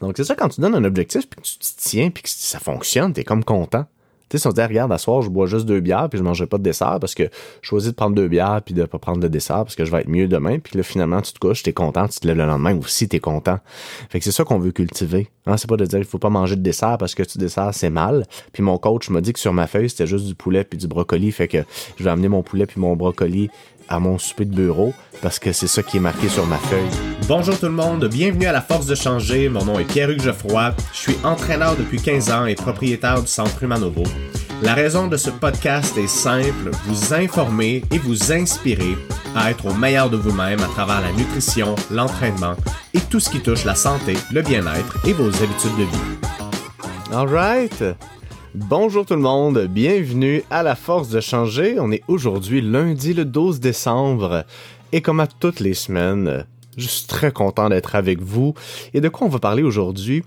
Donc, c'est ça, quand tu donnes un objectif, puis que tu te tiens, puis que ça fonctionne, t'es comme content. Tu sais, si on se dit, regarde, à soir, je bois juste deux bières, puis je mangerai pas de dessert parce que je choisis de prendre deux bières, puis de pas prendre de dessert parce que je vais être mieux demain. Puis là, finalement, tu te couches, t'es content, tu te lèves le lendemain aussi, t'es content. Fait que c'est ça qu'on veut cultiver. Hein? C'est pas de dire qu'il faut pas manger de dessert parce que tu dessert, c'est mal. Puis mon coach m'a dit que sur ma feuille, c'était juste du poulet puis du brocoli. Fait que je vais amener mon poulet puis mon brocoli à mon souper de bureau parce que c'est ça qui est marqué sur ma feuille. Bonjour tout le monde, bienvenue à la Force de changer. Mon nom est Pierre-Hugues Geoffroy. Je suis entraîneur depuis 15 ans et propriétaire du Centre Humanovo. La raison de ce podcast est simple, vous informer et vous inspirer à être au meilleur de vous-même à travers la nutrition, l'entraînement et tout ce qui touche la santé, le bien-être et vos habitudes de vie. All right. Bonjour tout le monde, bienvenue à la Force de changer. On est aujourd'hui lundi le 12 décembre et comme à toutes les semaines, je suis très content d'être avec vous. Et de quoi on va parler aujourd'hui?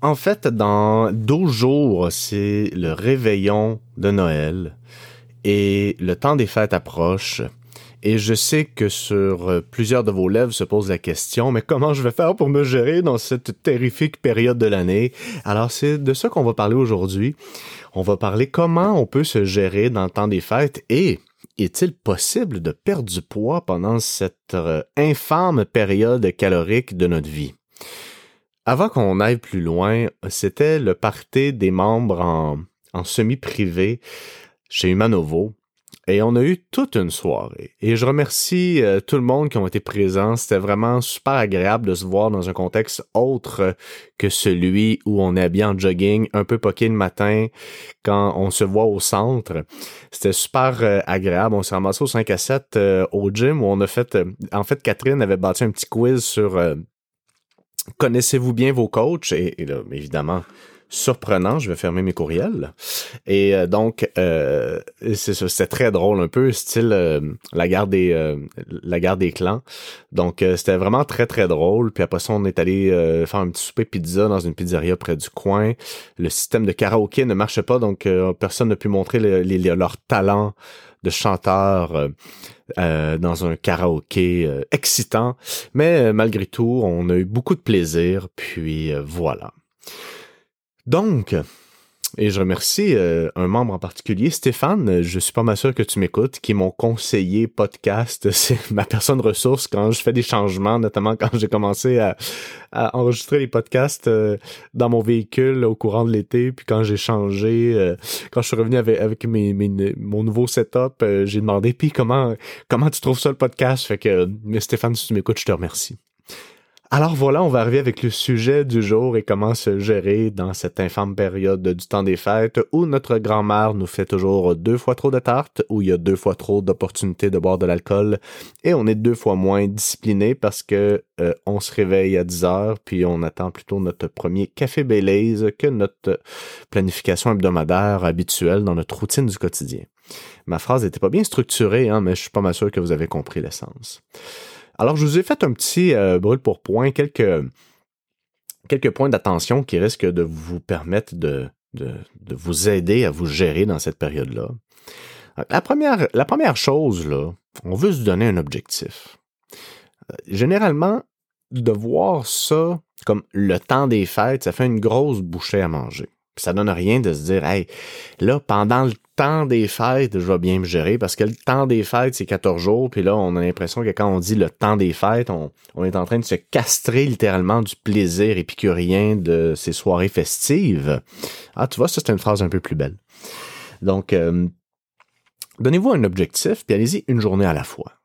En fait, dans 12 jours, c'est le réveillon de Noël et le temps des fêtes approche. Et je sais que sur plusieurs de vos lèvres se pose la question, mais comment je vais faire pour me gérer dans cette terrifique période de l'année? Alors c'est de ça qu'on va parler aujourd'hui. On va parler comment on peut se gérer dans le temps des fêtes et est-il possible de perdre du poids pendant cette infâme période calorique de notre vie? Avant qu'on aille plus loin, c'était le party des membres en, en semi-privé chez Humanovo. Et on a eu toute une soirée. Et je remercie euh, tout le monde qui ont été présents. C'était vraiment super agréable de se voir dans un contexte autre que celui où on est habillé en jogging, un peu poqué le matin, quand on se voit au centre. C'était super euh, agréable. On s'est ramassé au 5 à 7 euh, au gym où on a fait... en fait, Catherine avait bâti un petit quiz sur connaissez-vous bien vos coachs? Et, là, évidemment, surprenant, je vais fermer mes courriels. Et euh, donc, euh, c'est très drôle, un peu style euh, la guerre des euh, la des clans. Donc, c'était vraiment très très drôle. Puis après ça, on est allé faire un petit souper pizza dans une pizzeria près du coin. Le système de karaoké ne marchait pas, donc personne n'a pu montrer leur talent de chanteur euh, dans un karaoké euh, excitant. Mais euh, malgré tout, on a eu beaucoup de plaisir, puis voilà. Donc, et je remercie euh, un membre en particulier, Stéphane, je suis pas mal sûr que tu m'écoutes, qui est mon conseiller podcast. C'est ma personne ressource quand je fais des changements, notamment quand j'ai commencé à, enregistrer les podcasts euh, dans mon véhicule au courant de l'été, puis quand j'ai changé, euh, quand je suis revenu avec, avec mon nouveau setup, j'ai demandé, puis comment, comment tu trouves ça le podcast? Fait que, mais Stéphane, si tu m'écoutes, je te remercie. Alors voilà, on va arriver avec le sujet du jour et comment se gérer dans cette infâme période du temps des fêtes où notre grand-mère nous fait toujours deux fois trop de tartes, où il y a deux fois trop d'opportunités de boire de l'alcool et on est deux fois moins discipliné parce que euh, on se réveille à 10 heures puis on attend plutôt notre premier café Baileys que notre planification hebdomadaire habituelle dans notre routine du quotidien. Ma phrase n'était pas bien structurée, hein, mais je suis pas mal sûr que vous avez compris l'essence. Alors, je vous ai fait un petit euh, brûle pour point, quelques, points d'attention qui risquent de vous permettre de, vous aider à vous gérer dans cette période-là. La première, la première chose, on veut se donner un objectif. Euh, généralement, de voir ça comme le temps des fêtes, ça fait une grosse bouchée à manger. ça donne rien de se dire, hey, là, pendant le temps des fêtes, je vais bien me gérer parce que le temps des fêtes, c'est 14 jours. Puis là, on a l'impression que quand on dit le temps des fêtes, on, est en train de se castrer littéralement du plaisir épicurien de ces soirées festives. Ah, tu vois, ça, c'est une phrase un peu plus belle. Donc, euh, donnez-vous un objectif, puis allez-y une journée à la fois.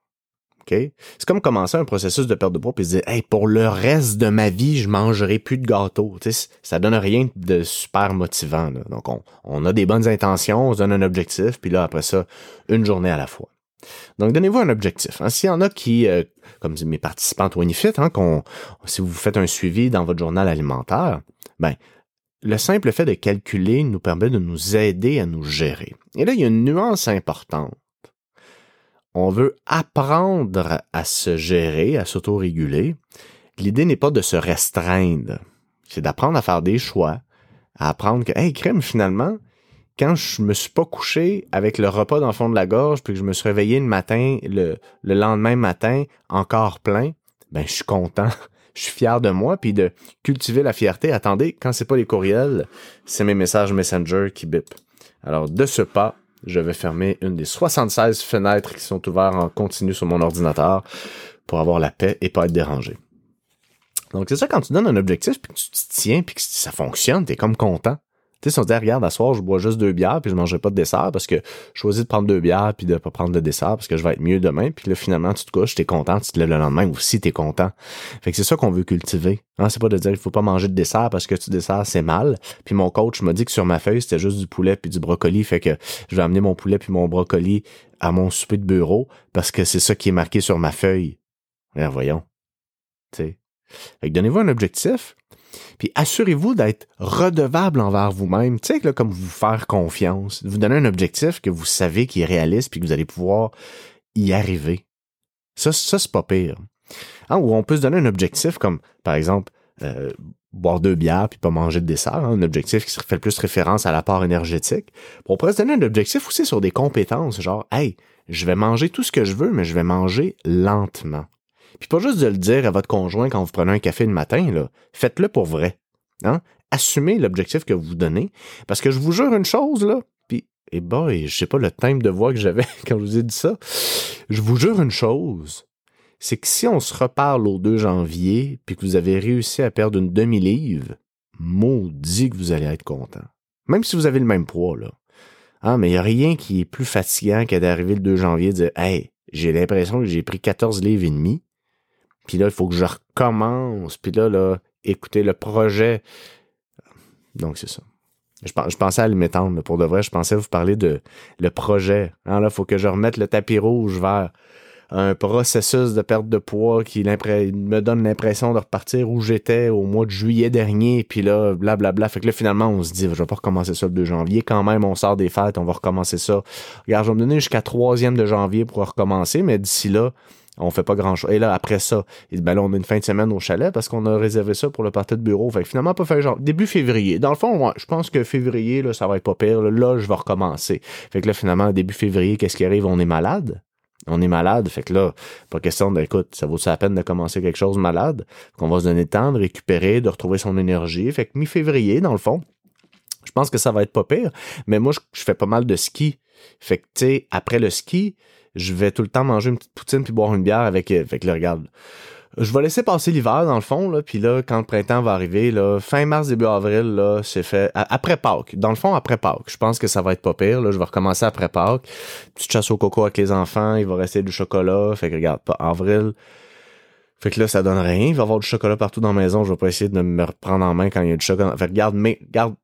C'est comme commencer un processus de perte de poids puis se dire hey, pour le reste de ma vie, je mangerai plus de gâteaux. ça donne rien de super motivant. Donc on, a des bonnes intentions, on se donne un objectif, puis là après ça, une journée à la fois. Donc donnez-vous un objectif. Hein. S'il y en a qui, euh, comme mes participants au Winifit, hein, si vous faites un suivi dans votre journal alimentaire, ben le simple fait de calculer nous permet de nous aider à nous gérer. Et là, il y a une nuance importante on veut apprendre à se gérer, à s'autoréguler. L'idée n'est pas de se restreindre. C'est d'apprendre à faire des choix, à apprendre que, hey, crème, finalement, quand je me suis pas couché avec le repas dans le fond de la gorge, puis que je me suis réveillé le matin, le, le lendemain matin, encore plein, ben, je suis content. je suis fier de moi, puis de cultiver la fierté. Attendez, quand c'est pas les courriels, c'est mes messages Messenger qui bip. Alors, de ce pas, je vais fermer une des 76 fenêtres qui sont ouvertes en continu sur mon ordinateur pour avoir la paix et pas être dérangé. Donc, c'est ça, quand tu donnes un objectif, puis que tu te tiens, puis que ça fonctionne, t'es comme content. Sais, si on dit, regarde, à soir, je bois juste deux bières, puis je mangerai pas de dessert parce que je choisis de prendre deux bières, puis de pas prendre de dessert parce que je vais être mieux demain, puis là, finalement, tu te couches, t'es content, tu te lèves le lendemain aussi, t'es content. Fait que c'est ça qu'on veut cultiver. Hein, c'est pas de dire, il faut pas manger de dessert parce que tu dessert, c'est mal. Puis mon coach m'a dit que sur ma feuille, c'était juste du poulet puis du brocoli, fait que je vais amener mon poulet puis mon brocoli à mon souper de bureau parce que c'est ça qui est marqué sur ma feuille. Bien, voyons. Tu sais. Fait que donnez-vous un objectif, puis assurez-vous d'être redevable envers vous-même. Tu sais, comme vous faire confiance. Vous donner un objectif que vous savez qui est réaliste puis que vous allez pouvoir y arriver. Ça, ça c'est pas pire. Hein, ou on peut se donner un objectif comme, par exemple, euh, boire deux bières puis pas manger de dessert, hein, un objectif qui fait plus référence à l'apport énergétique. On pourrait se donner un objectif aussi sur des compétences, genre, hey, je vais manger tout ce que je veux, mais je vais manger lentement. Puis pas juste de le dire à votre conjoint quand vous prenez un café le matin, là. Faites-le pour vrai. Hein? Assumez l'objectif que vous vous donnez. Parce que je vous jure une chose, là. Puis, eh boy, je sais pas le thème de voix que j'avais quand je vous ai dit ça. Je vous jure une chose. C'est que si on se reparle au 2 janvier, puis que vous avez réussi à perdre une demi-livre, maudit que vous allez être content. Même si vous avez le même poids, là. Ah, mais il n'y a rien qui est plus fatigant que d'arriver le 2 janvier et de dire Hey, j'ai l'impression que j'ai pris 14 livres et demi. Puis là, il faut que je recommence. Puis là, là, écoutez le projet. Donc, c'est ça. Je, pensais à m'étendre. Pour de vrai, je pensais vous parler de le projet. Hein, là, il faut que je remette le tapis rouge vers un processus de perte de poids qui me donne l'impression de repartir où j'étais au mois de juillet dernier, puis là, blablabla. Bla, bla. Fait que là, finalement, on se dit, je vais pas recommencer ça le 2 janvier. Quand même, on sort des fêtes, on va recommencer ça. Regarde, je vais me donner jusqu'à 3e de janvier pour recommencer, mais d'ici là, on fait pas grand chose. Et là, après ça, ben on a une fin de semaine au chalet parce qu'on a réservé ça pour le parti de bureau. Fait que finalement, pas fait genre début février. Dans le fond, je pense que février, là, ça va être pas pire. Là, je vais recommencer. Fait que là, finalement, début février, qu'est-ce qui arrive? On est malade on est malade. Fait que là, pas question d'écoute, ça vaut la peine de commencer quelque chose malade? Qu'on va se donner le temps de récupérer, de retrouver son énergie. Fait que mi-février, dans le fond, je pense que ça va être pas pire. Mais moi, je, fais pas mal de ski. Fait que, tu sais, après le ski, je vais tout le temps manger une petite poutine puis boire une bière avec, avec le regarde je vais laisser passer l'hiver dans le fond là, puis là quand le printemps va arriver là, fin mars début avril là, c'est fait après Pâques. Dans le fond après Pâques, je pense que ça va être pas pire là, je vais recommencer après Pâques. Petite chasse au coco avec les enfants, il va rester du chocolat, fait que regarde pas avril. Fait que là ça donne rien, il va y avoir du chocolat partout dans la maison, je vais pas essayer de me reprendre en main quand il y a du chocolat. Fait que regarde mais regarde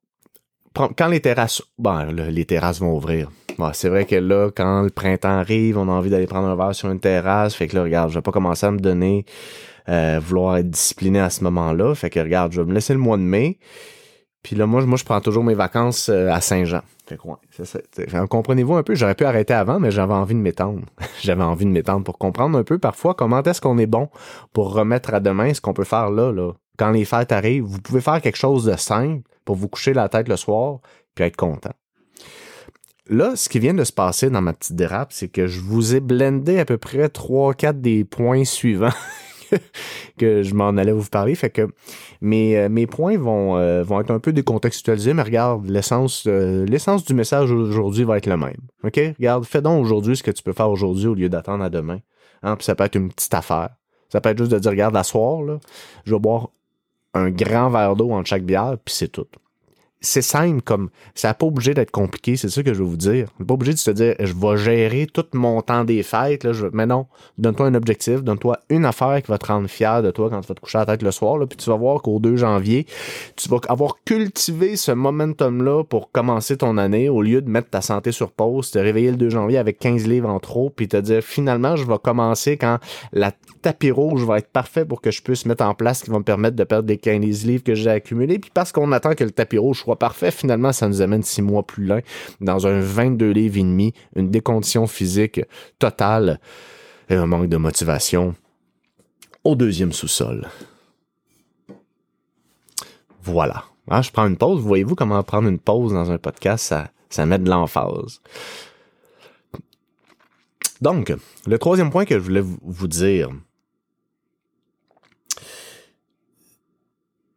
quand les terrasses ben les terrasses vont ouvrir. c'est vrai que là, quand le printemps arrive, on a envie d'aller prendre un verre sur une terrasse. Fait que là, regarde, je vais pas commencer à me donner euh, vouloir être discipliné à ce moment-là. Fait que regarde, je vais me laisser le mois de mai. Puis là, moi, moi je prends toujours mes vacances euh, à Saint-Jean. Fait que ouais, comprenez-vous un peu, j'aurais pu arrêter avant, mais j'avais envie de m'étendre. j'avais envie de m'étendre pour comprendre un peu parfois comment est-ce qu'on est bon pour remettre à demain ce qu'on peut faire là, là. Quand les fêtes arrivent, vous pouvez faire quelque chose de simple pour vous coucher la tête le soir puis être content. Là, ce qui vient de se passer dans ma petite dérape, c'est que je vous ai blendé à peu près 3-4 des points suivants que je m'en allais vous parler. Fait que mes, euh, mes points vont, euh, vont être un peu décontextualisés, mais regarde, l'essence, euh, du message aujourd'hui va être le même. OK? Regarde, fais donc aujourd'hui ce que tu peux faire aujourd'hui au lieu d'attendre à demain. Hein? Puis ça peut être une petite affaire. Ça peut être juste de dire, regarde, la soir, je vais boire un grand verre d'eau en chaque bière, puis c'est tout c'est simple comme ça n'a pas obligé d'être compliqué, c'est ça que je veux vous dire. Pas obligé de se dire je vais gérer tout mon temps des fêtes là, je... mais non, donne-toi un objectif, donne-toi une affaire qui va te rendre fier de toi quand tu vas te coucher à la tête le soir là, puis tu vas voir qu'au 2 janvier, tu vas avoir cultivé ce momentum là pour commencer ton année au lieu de mettre ta santé sur pause, te réveiller le 2 janvier avec 15 livres en trop puis te dire finalement je vais commencer quand la tapis rouge va être parfait pour que je puisse mettre en place ce qui va me permettre de perdre les 15 livres que j'ai accumulés puis parce qu'on attend que le tapis rouge parfait, finalement, ça nous amène six mois plus loin dans un 22 livres et demi, une décondition physique totale et un manque de motivation au deuxième sous-sol. Voilà. Ah, je prends une pause. Voyez-vous comment prendre une pause dans un podcast, ça, ça met de l'emphase. Donc, le troisième point que je voulais vous dire,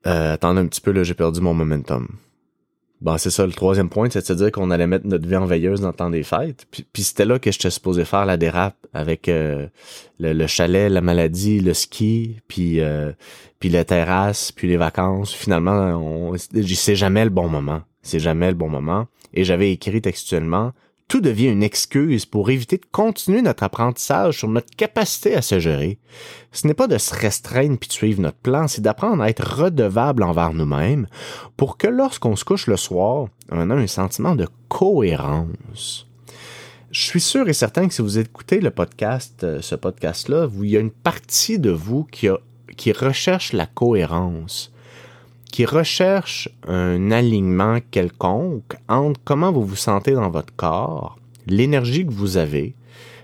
Euh, attendez un petit peu, là, j'ai perdu mon momentum. Bon, c'est ça, le troisième point, c'est de dire qu'on allait mettre notre vie en veilleuse dans le temps des fêtes. Puis, c'était là que j'étais supposé faire la dérape avec euh, le, chalet, la maladie, le ski, puis euh, puis la terrasse, puis les vacances. Finalement, on, c'est jamais le bon moment. C'est jamais le bon moment. Et j'avais écrit textuellement tout devient une excuse pour éviter de continuer notre apprentissage sur notre capacité à se gérer. Ce n'est pas de se restreindre puis de suivre notre plan, c'est d'apprendre à être redevable envers nous-mêmes pour que lorsqu'on se couche le soir, on a un sentiment de cohérence. Je suis sûr et certain que si vous écoutez le podcast, euh, ce podcast-là, il y a une partie de vous qui, qui recherche la cohérence qui recherche un alignement quelconque entre comment vous vous sentez dans votre corps, l'énergie que vous avez,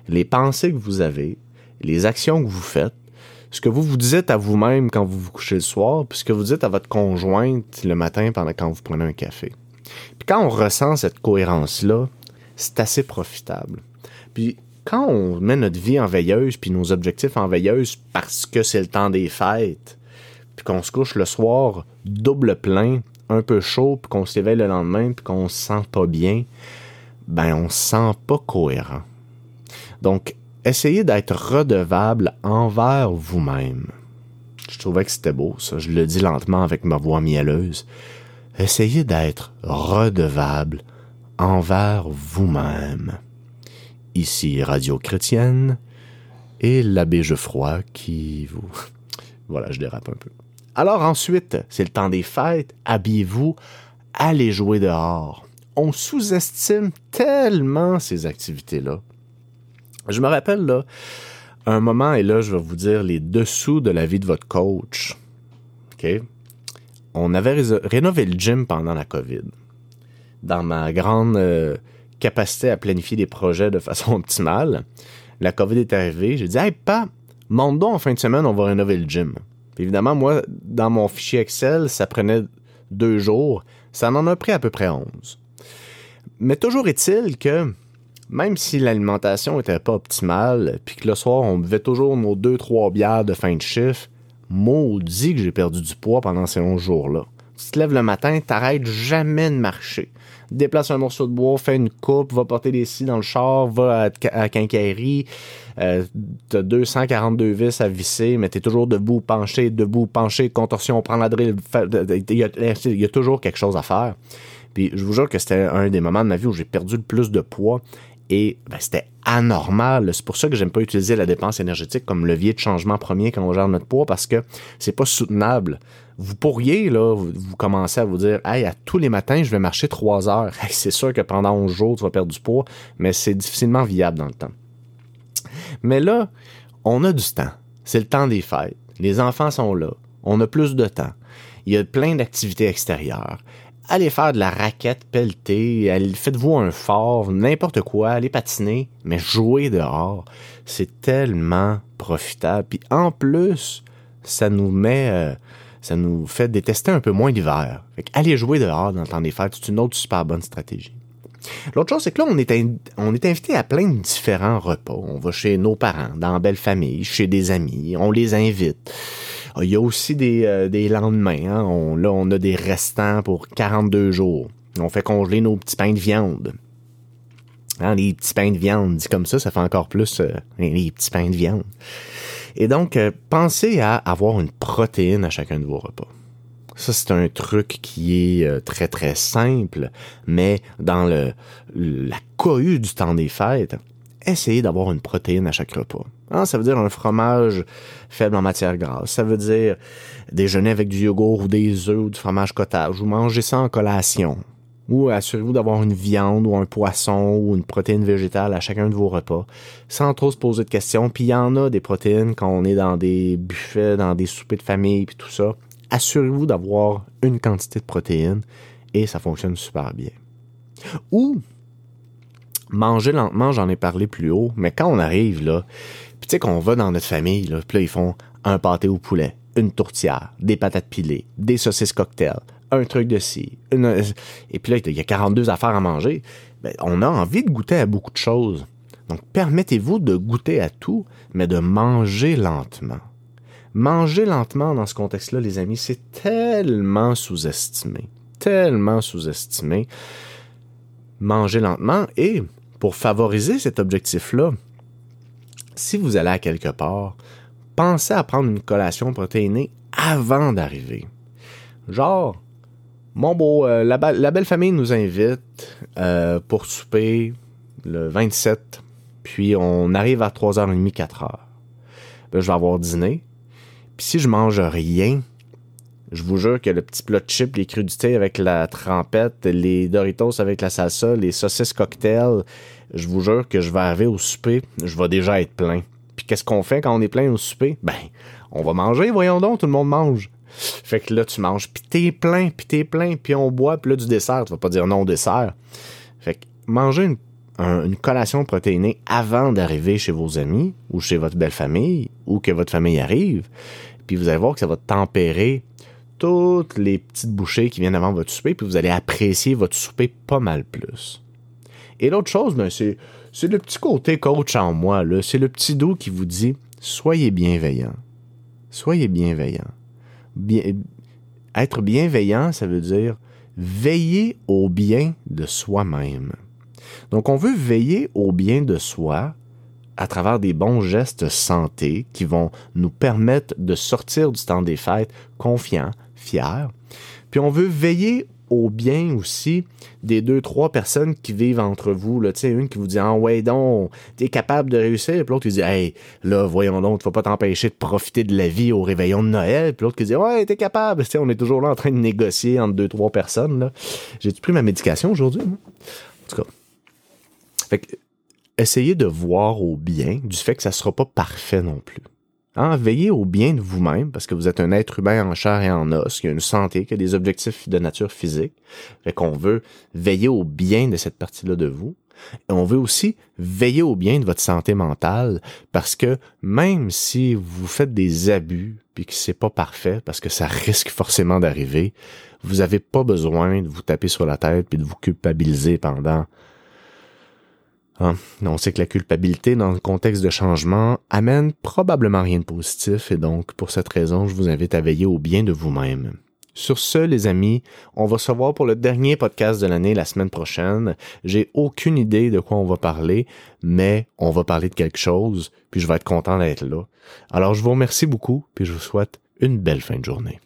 les pensées que vous avez, les actions que vous faites, ce que vous vous dites à vous-même quand vous vous couchez le soir, puis ce que vous dites à votre conjointe le matin pendant quand vous prenez un café. Puis quand on ressent cette cohérence-là, c'est assez profitable. Puis quand on met notre vie en veilleuse, puis nos objectifs en veilleuse parce que c'est le temps des fêtes, puis qu'on se couche le soir double plein, un peu chaud, puis qu'on s'éveille le lendemain, puis qu'on se sent pas bien, ben on se sent pas cohérent. Donc, essayez d'être redevable envers vous-même. Je trouvais que c'était beau, ça. Je le dis lentement avec ma voix mielleuse. Essayez d'être redevable envers vous-même. Ici Radio Chrétienne et l'abbé Geoffroy qui vous... Voilà, je dérape un peu. Alors ensuite, c'est le temps des fêtes, habillez-vous, allez jouer dehors. On sous-estime tellement ces activités-là. Je me rappelle là, un moment, et là je vais vous dire les dessous de la vie de votre coach. On avait rénové le gym pendant la COVID. Dans ma grande euh, capacité à planifier des projets de façon optimale, la COVID est arrivée. J'ai dit, hey, pas, monte en fin de semaine, on va rénover le gym évidemment, moi, dans mon fichier Excel, ça prenait deux jours. Ça en a pris à peu près onze. Mais toujours est-il que même si l'alimentation n'était pas optimale, puis que le soir, on buvait toujours nos deux, trois bières de fin de chiffre, maudit que j'ai perdu du poids pendant ces onze jours-là. Tu te lèves le matin, t'arrêtes jamais de marcher déplace un morceau de bois, fait une coupe, va porter des scies dans le char, va à, à quincaillerie, euh, t'as 242 vis à visser, mais t'es toujours debout, penché, debout, penché, contorsion, prend la drill, il y, a, toujours quelque chose à faire. Puis je vous jure que c'était un des moments de ma vie où j'ai perdu le plus de poids et ben, c'était anormal. C'est pour ça que j'aime pas utiliser la dépense énergétique comme levier de changement premier quand on gère notre poids parce que c'est pas soutenable vous pourriez, là, vous, commencer à vous dire, hey, à tous les matins, je vais marcher trois heures. c'est sûr que pendant 11 jours, tu vas perdre du poids, mais c'est difficilement viable dans le temps. Mais là, on a du temps. C'est le temps des fêtes. Les enfants sont là. On a plus de temps. Il y a plein d'activités extérieures. Allez faire de la raquette pelletée, faites-vous un fort, n'importe quoi, allez patiner, mais jouer dehors, c'est tellement profitable. Puis en plus, ça nous met... Euh, ça nous fait détester un peu moins l'hiver. aller jouer dehors dans le temps des fêtes, c'est une autre super bonne stratégie. L'autre chose, c'est que là, on est, on est invité à plein de différents repas. On va chez nos parents, dans belle famille, chez des amis, on les invite. Ah, il y a aussi des, euh, des lendemains. Hein. Là, on a des restants pour 42 jours. On fait congeler nos petits pains de viande. Hein, les petits pains de viande, dit comme ça, ça fait encore plus euh, les petits pains de viande. Et donc, euh, pensez à avoir une protéine à chacun de vos repas. Ça, c'est un truc qui est euh, très, très simple, mais dans le, la cohue du temps des fêtes, essayez d'avoir une protéine à chaque repas. Ah, ça veut dire un fromage faible en matière grasse. Ça veut dire déjeuner avec du yogourt ou des œufs ou du fromage cottage ou manger ça en collation ou assurez-vous d'avoir une viande ou un poisson ou une protéine végétale à chacun de vos repas, sans trop se poser de questions. Puis il y en a des protéines quand on est dans des buffets, dans des soupers de famille, puis tout ça. Assurez-vous d'avoir une quantité de protéines et ça fonctionne super bien. Ou manger lentement, j'en ai parlé plus haut, mais quand on arrive là, puis tu sais qu'on va dans notre famille, là, puis là ils font un pâté au poulet, une tourtière, des patates pilées, des saucisses cocktails, un truc de ci. et puis là, il y a 42 affaires à manger. Ben, on a envie de goûter à beaucoup de choses. Donc, permettez-vous de goûter à tout, mais de manger lentement. Manger lentement dans ce contexte-là, les amis, c'est tellement sous-estimé. Tellement sous-estimé. Manger lentement et pour favoriser cet objectif-là, si vous allez à quelque part, pensez à prendre une collation protéinée avant d'arriver. Genre, mon beau, euh, la, belle famille nous invite euh, pour souper le 27, puis on arrive à 3h30, 4h. Ben, je vais avoir dîné. Puis si je mange rien, je vous jure que le petit plat de chips, les crudités avec la trempette, les Doritos avec la salsa, les saucisses cocktail, je vous jure que je vais arriver au souper, je vais déjà être plein. Puis qu'est-ce qu'on fait quand on est plein au souper? Ben, on va manger, voyons donc, tout le monde mange. Fait que là, tu manges, puis t'es plein, puis t'es plein, puis on boit, puis là, du dessert, tu vas pas dire non au dessert. Fait que manger une, collation protéinée avant d'arriver chez vos amis, ou chez votre belle famille, ou que votre famille arrive, puis vous allez voir que ça va tempérer toutes les petites bouchées qui viennent avant votre souper, puis vous allez apprécier votre souper pas mal plus. Et l'autre chose, ben, c'est, le petit côté coach en moi. C'est le petit dos qui vous dit soyez bienveillant. Soyez bienveillant. Être bienveillant, ça veut dire veiller au bien de soi-même. Donc, on veut veiller au bien de soi à travers des bons gestes santé qui vont nous permettre de sortir du temps des fêtes confiants, fiers. Puis on veut veiller au bien aussi des deux, trois personnes qui vivent entre vous. Là. Tu une qui vous dit Ah ouais donc, t'es capable de réussir. Puis l'autre qui dit Hey, là, voyons donc, faut pas t'empêcher de profiter de la vie au réveillon de Noël. Puis l'autre qui dit Ouais, t'es capable. Tu on est toujours là en train de négocier entre deux, trois personnes. J'ai-tu pris ma médication aujourd'hui? En tout cas. Essayez de voir au bien du fait que ça sera pas parfait non plus. Hein, veillez au bien de vous-même parce que vous êtes un être humain en chair et en os, qui a une santé, qui a des objectifs de nature physique. Fait qu'on veut veiller au bien de cette partie-là de vous. Et on veut aussi veiller au bien de votre santé mentale parce que même si vous faites des abus puis que c'est pas parfait parce que ça risque forcément d'arriver, vous n'avez pas besoin de vous taper sur la tête puis de vous culpabiliser pendant Hein? On sait que la culpabilité dans le contexte de changement amène probablement rien de positif et donc pour cette raison, je vous invite à veiller au bien de vous-même. Sur ce, les amis, on va se voir pour le dernier podcast de l'année la semaine prochaine. J'ai aucune idée de quoi on va parler, mais on va parler de quelque chose, puis je vais être content d'être là. Alors, je vous remercie beaucoup, puis je vous souhaite une belle fin de journée.